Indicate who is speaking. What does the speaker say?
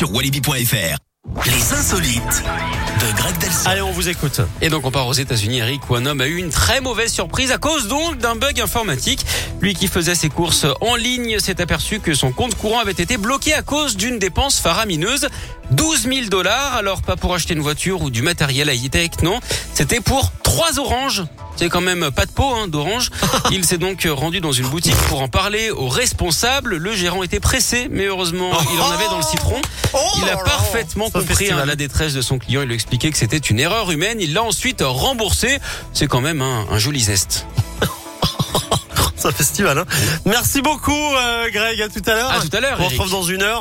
Speaker 1: sur walibi.fr. Les insolites de Greg Delsol.
Speaker 2: Allez, on vous écoute.
Speaker 3: Et donc on part aux États-Unis, Eric, où un homme a eu une très mauvaise surprise à cause donc d'un bug informatique. Lui qui faisait ses courses en ligne s'est aperçu que son compte courant avait été bloqué à cause d'une dépense faramineuse. 12 000 dollars, alors pas pour acheter une voiture ou du matériel high-tech, non. C'était pour trois oranges. C'est quand même pas de peau hein, d'orange. Il s'est donc rendu dans une boutique pour en parler au responsable. Le gérant était pressé, mais heureusement, il en avait dans le citron. Il a parfaitement compris hein, la détresse de son client. Il lui a expliqué que c'était une erreur humaine. Il l'a ensuite remboursé. C'est quand même un, un joli zeste.
Speaker 2: C'est un festival. Hein. Merci beaucoup, euh, Greg. À tout à l'heure.
Speaker 3: À tout à l'heure,
Speaker 2: On se retrouve dans une heure.